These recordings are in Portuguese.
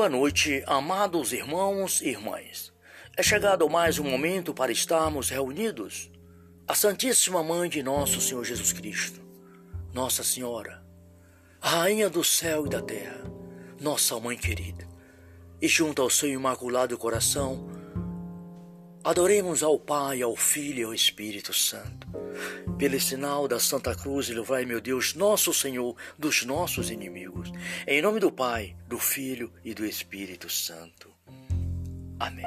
Boa noite, amados irmãos e irmãs. É chegado mais um momento para estarmos reunidos. A Santíssima Mãe de Nosso Senhor Jesus Cristo, Nossa Senhora, Rainha do céu e da terra, nossa Mãe querida, e junto ao seu imaculado coração, adoremos ao Pai, ao Filho e ao Espírito Santo. Pelo sinal da Santa Cruz, livrai, meu Deus, nosso Senhor, dos nossos inimigos. Em nome do Pai, do Filho e do Espírito Santo. Amém.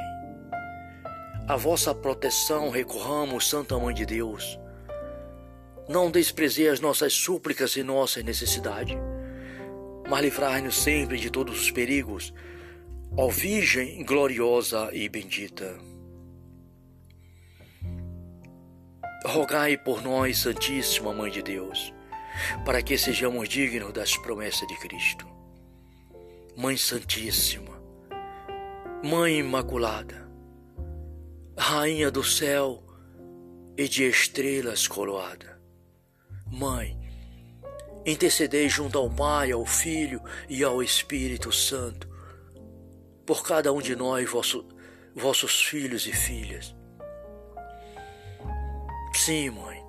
A vossa proteção recorramos, Santa Mãe de Deus. Não desprezei as nossas súplicas e nossas necessidades, mas livrai-nos sempre de todos os perigos, ó Virgem gloriosa e bendita. Rogai por nós, Santíssima Mãe de Deus, para que sejamos dignos das promessas de Cristo. Mãe Santíssima, Mãe Imaculada, Rainha do céu e de estrelas coroada, Mãe, intercedei junto ao Pai, ao Filho e ao Espírito Santo, por cada um de nós, vosso, vossos filhos e filhas Sim, mãe.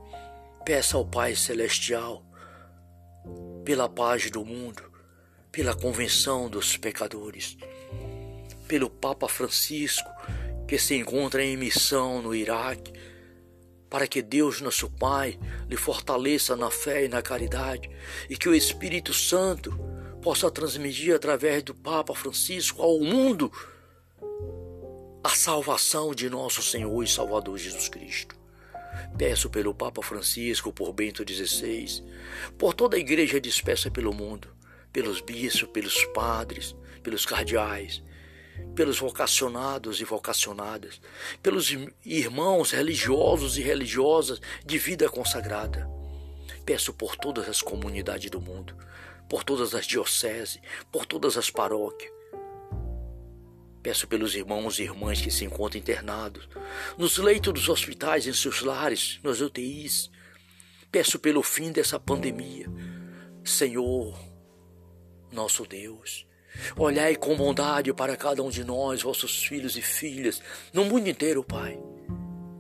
Peça ao Pai Celestial pela paz do mundo, pela convenção dos pecadores, pelo Papa Francisco que se encontra em missão no Iraque, para que Deus, nosso Pai, lhe fortaleça na fé e na caridade e que o Espírito Santo possa transmitir através do Papa Francisco ao mundo a salvação de nosso Senhor e Salvador Jesus Cristo. Peço pelo Papa Francisco, por Bento XVI, por toda a igreja dispersa pelo mundo, pelos bispos, pelos padres, pelos cardeais, pelos vocacionados e vocacionadas, pelos irmãos religiosos e religiosas de vida consagrada. Peço por todas as comunidades do mundo, por todas as dioceses, por todas as paróquias, Peço pelos irmãos e irmãs que se encontram internados, nos leitos dos hospitais, em seus lares, nas UTIs. Peço pelo fim dessa pandemia. Senhor, nosso Deus, olhai com bondade para cada um de nós, vossos filhos e filhas, no mundo inteiro, Pai.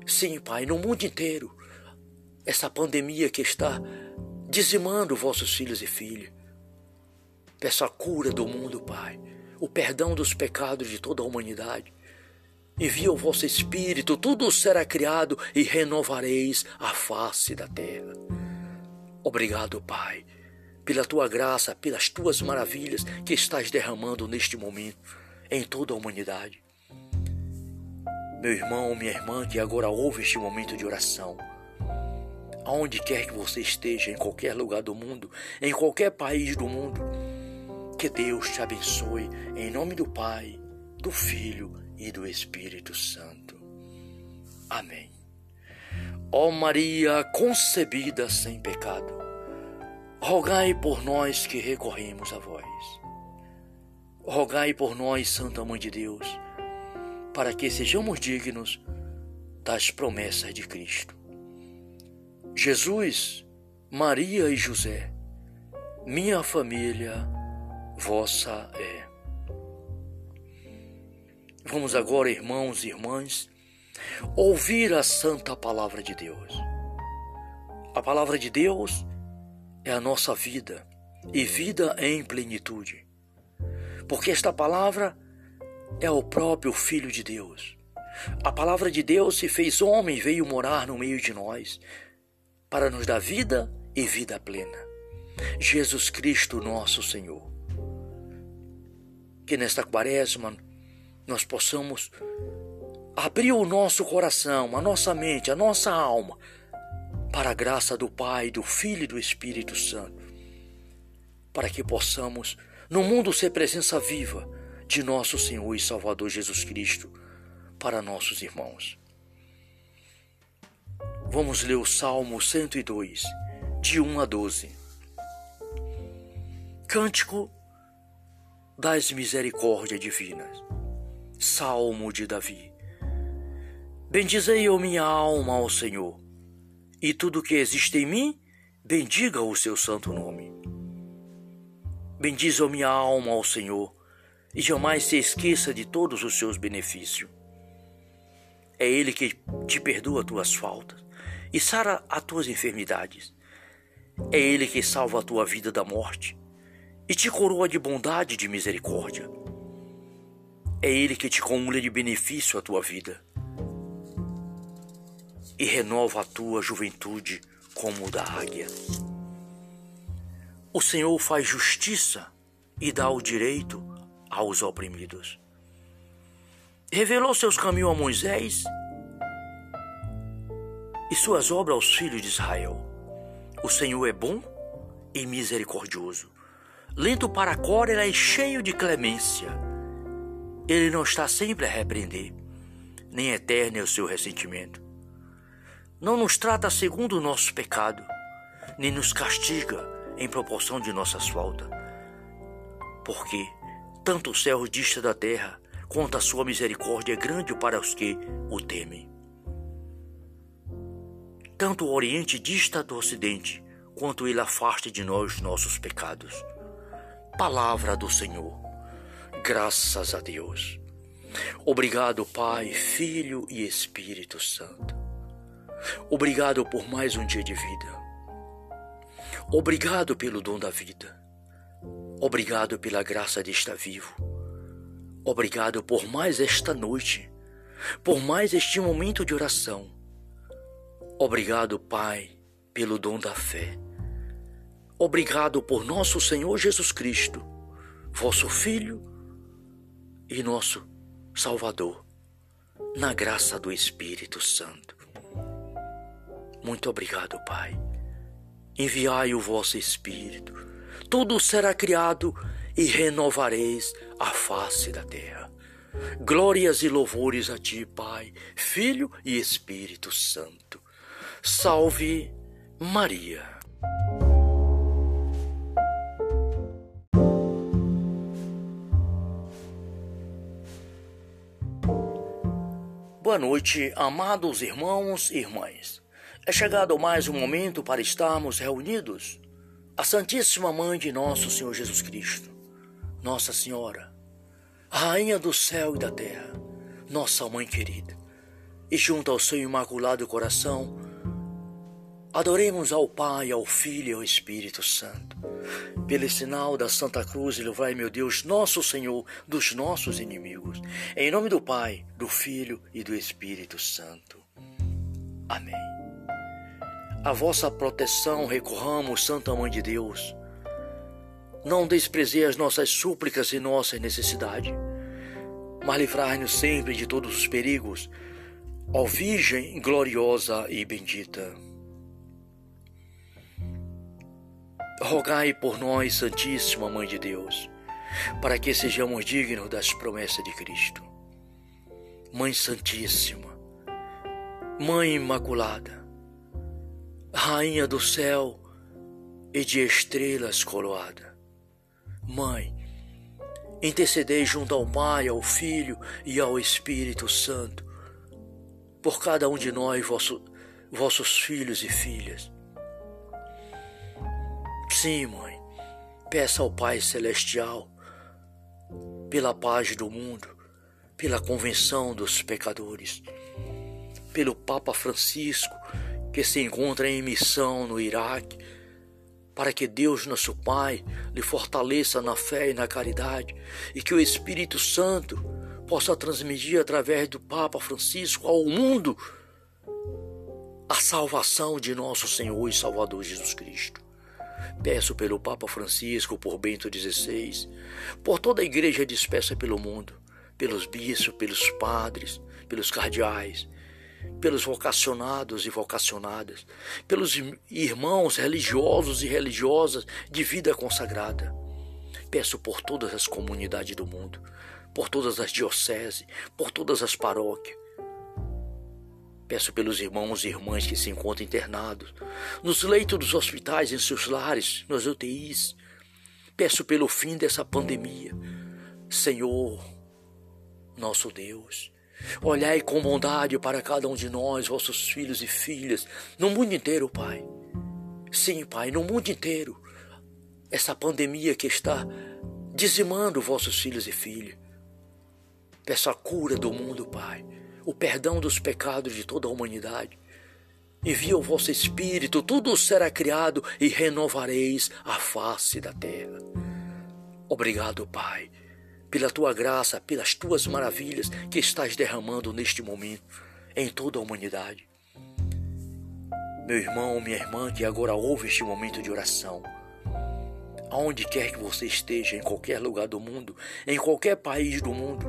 Sim, Pai, no mundo inteiro. Essa pandemia que está dizimando vossos filhos e filhas. Peço a cura do mundo, Pai o perdão dos pecados de toda a humanidade. Envia o vosso Espírito, tudo será criado e renovareis a face da terra. Obrigado, Pai, pela tua graça, pelas tuas maravilhas que estás derramando neste momento em toda a humanidade. Meu irmão, minha irmã que agora ouve este momento de oração, aonde quer que você esteja, em qualquer lugar do mundo, em qualquer país do mundo, que Deus te abençoe em nome do Pai, do Filho e do Espírito Santo. Amém. Ó Maria concebida sem pecado, rogai por nós que recorremos a vós. Rogai por nós, Santa Mãe de Deus, para que sejamos dignos das promessas de Cristo. Jesus, Maria e José, minha família, vossa é. Vamos agora, irmãos e irmãs, ouvir a santa palavra de Deus. A palavra de Deus é a nossa vida e vida em plenitude. Porque esta palavra é o próprio Filho de Deus. A palavra de Deus se fez homem e veio morar no meio de nós para nos dar vida e vida plena. Jesus Cristo, nosso Senhor que nesta quaresma nós possamos abrir o nosso coração, a nossa mente, a nossa alma para a graça do Pai, do Filho e do Espírito Santo, para que possamos no mundo ser presença viva de nosso Senhor e Salvador Jesus Cristo para nossos irmãos. Vamos ler o Salmo 102, de 1 a 12. Cântico das misericórdias divinas. Salmo de Davi. Bendizei eu minha alma ao Senhor, e tudo que existe em mim, bendiga o seu santo nome. Bendize a minha alma ao Senhor, e jamais se esqueça de todos os seus benefícios. É Ele que te perdoa tuas faltas e sara as tuas enfermidades. É Ele que salva a tua vida da morte e te coroa de bondade e de misericórdia. É Ele que te acumula de benefício a tua vida e renova a tua juventude como o da águia. O Senhor faz justiça e dá o direito aos oprimidos. Revelou seus caminhos a Moisés e suas obras aos filhos de Israel. O Senhor é bom e misericordioso. Lento para a cólera e cheio de clemência. Ele não está sempre a repreender, nem eterno é o seu ressentimento. Não nos trata segundo o nosso pecado, nem nos castiga em proporção de nossas faltas. Porque tanto o céu dista da terra, quanto a sua misericórdia é grande para os que o temem. Tanto o Oriente dista do Ocidente, quanto ele afasta de nós nossos pecados. Palavra do Senhor. Graças a Deus. Obrigado, Pai, Filho e Espírito Santo. Obrigado por mais um dia de vida. Obrigado pelo dom da vida. Obrigado pela graça de estar vivo. Obrigado por mais esta noite, por mais este momento de oração. Obrigado, Pai, pelo dom da fé. Obrigado por nosso Senhor Jesus Cristo, vosso Filho e nosso Salvador, na graça do Espírito Santo. Muito obrigado, Pai. Enviai o vosso Espírito, tudo será criado e renovareis a face da terra. Glórias e louvores a ti, Pai, Filho e Espírito Santo. Salve Maria. Boa noite, amados irmãos e irmãs. É chegado mais um momento para estarmos reunidos. A Santíssima Mãe de Nosso Senhor Jesus Cristo, Nossa Senhora, Rainha do céu e da terra, nossa Mãe querida, e junto ao seu imaculado coração, adoremos ao Pai, ao Filho e ao Espírito Santo. Pelo sinal da Santa Cruz, livrai, meu Deus, nosso Senhor, dos nossos inimigos. Em nome do Pai, do Filho e do Espírito Santo. Amém. A vossa proteção recorramos, Santa Mãe de Deus. Não desprezei as nossas súplicas e nossas necessidades, mas livrai-nos sempre de todos os perigos, ó Virgem gloriosa e bendita. Rogai por nós, Santíssima Mãe de Deus, para que sejamos dignos das promessas de Cristo. Mãe Santíssima, Mãe Imaculada, Rainha do céu e de estrelas coroada. Mãe, intercedei junto ao Pai, ao Filho e ao Espírito Santo, por cada um de nós, vosso, vossos filhos e filhas. Sim, mãe, peça ao Pai Celestial pela paz do mundo, pela convenção dos pecadores, pelo Papa Francisco que se encontra em missão no Iraque, para que Deus, nosso Pai, lhe fortaleça na fé e na caridade e que o Espírito Santo possa transmitir através do Papa Francisco ao mundo a salvação de nosso Senhor e Salvador Jesus Cristo. Peço pelo Papa Francisco, por Bento XVI, por toda a igreja dispersa pelo mundo, pelos bispos, pelos padres, pelos cardeais, pelos vocacionados e vocacionadas, pelos irmãos religiosos e religiosas de vida consagrada. Peço por todas as comunidades do mundo, por todas as dioceses, por todas as paróquias. Peço pelos irmãos e irmãs que se encontram internados, nos leitos dos hospitais, em seus lares, nas UTIs. Peço pelo fim dessa pandemia. Senhor, nosso Deus, Olhai com bondade para cada um de nós, vossos filhos e filhas, no mundo inteiro, Pai. Sim, Pai, no mundo inteiro. Essa pandemia que está dizimando vossos filhos e filhas. Peço a cura do mundo, Pai, o perdão dos pecados de toda a humanidade. Envia o vosso Espírito, tudo será criado e renovareis a face da terra. Obrigado, Pai, pela tua graça, pelas tuas maravilhas que estás derramando neste momento em toda a humanidade. Meu irmão, minha irmã, que agora ouve este momento de oração, aonde quer que você esteja, em qualquer lugar do mundo, em qualquer país do mundo,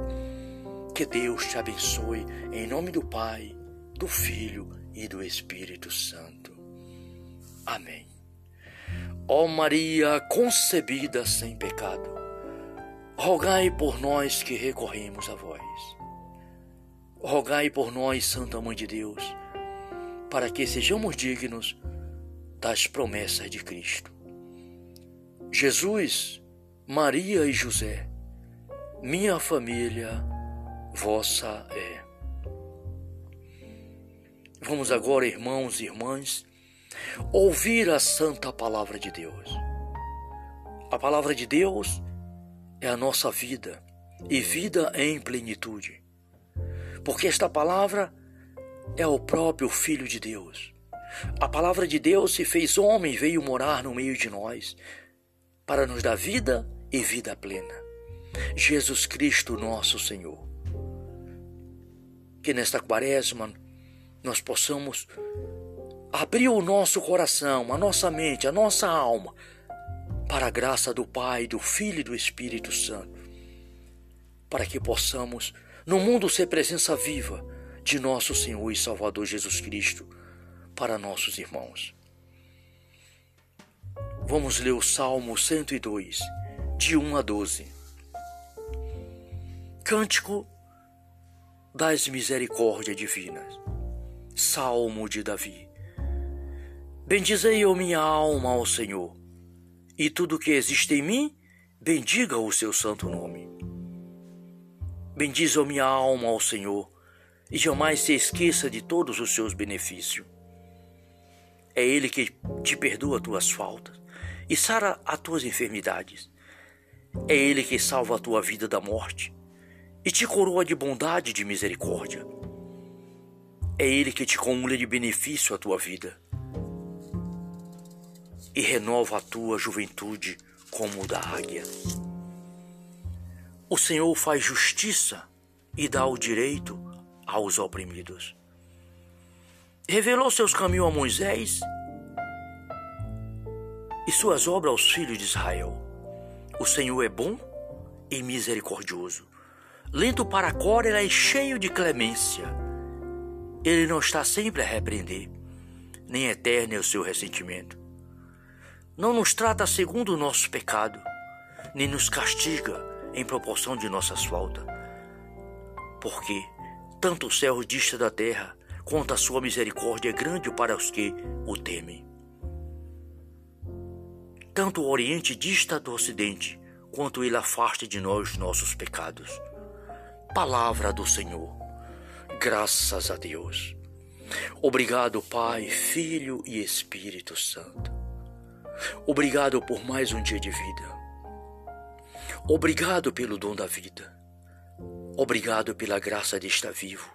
que Deus te abençoe em nome do Pai, do Filho e do Espírito Santo. Amém. Ó Maria concebida sem pecado, rogai por nós que recorremos a vós. Rogai por nós, Santa Mãe de Deus, para que sejamos dignos das promessas de Cristo. Jesus, Maria e José, minha família, vossa é. Vamos agora, irmãos e irmãs, ouvir a santa palavra de Deus. A palavra de Deus é a nossa vida e vida em plenitude. Porque esta palavra é o próprio Filho de Deus. A palavra de Deus se fez homem e veio morar no meio de nós para nos dar vida e vida plena. Jesus Cristo, nosso Senhor. Que nesta quaresma nós possamos abrir o nosso coração, a nossa mente, a nossa alma para a graça do Pai, do Filho e do Espírito Santo, para que possamos no mundo ser presença viva de nosso Senhor e Salvador Jesus Cristo para nossos irmãos. Vamos ler o Salmo 102, de 1 a 12. Cântico das Misericórdias Divinas. Salmo de Davi. Bendizei eu minha alma ao Senhor, e tudo que existe em mim, bendiga o seu santo nome. Bendize a minha alma ao Senhor, e jamais se esqueça de todos os seus benefícios. É Ele que te perdoa tuas faltas e sara as tuas enfermidades. É Ele que salva a tua vida da morte e te coroa de bondade e de misericórdia. É Ele que te cumula de benefício a tua vida e renova a tua juventude como o da águia. O Senhor faz justiça e dá o direito aos oprimidos. Revelou seus caminhos a Moisés e suas obras aos filhos de Israel. O Senhor é bom e misericordioso, lento para a cólera e cheio de clemência. Ele não está sempre a repreender, nem eterno é o seu ressentimento. Não nos trata segundo o nosso pecado, nem nos castiga em proporção de nossas faltas. Porque tanto o céu dista da terra, quanto a sua misericórdia é grande para os que o temem. Tanto o Oriente dista do Ocidente, quanto ele afasta de nós nossos pecados. Palavra do Senhor. Graças a Deus. Obrigado, Pai, Filho e Espírito Santo. Obrigado por mais um dia de vida. Obrigado pelo dom da vida. Obrigado pela graça de estar vivo.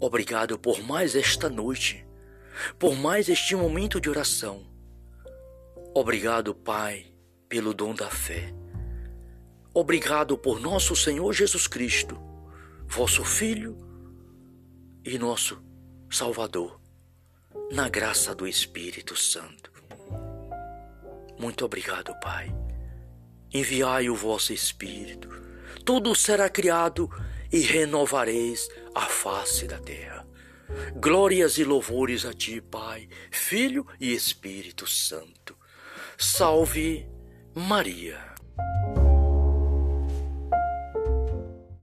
Obrigado por mais esta noite, por mais este momento de oração Obrigado, Pai, pelo dom da fé. Obrigado por nosso Senhor Jesus Cristo, vosso Filho e nosso Salvador, na graça do Espírito Santo. Muito obrigado, Pai. Enviai o vosso Espírito, tudo será criado e renovareis a face da terra. Glórias e louvores a Ti, Pai, Filho e Espírito Santo Salve Maria.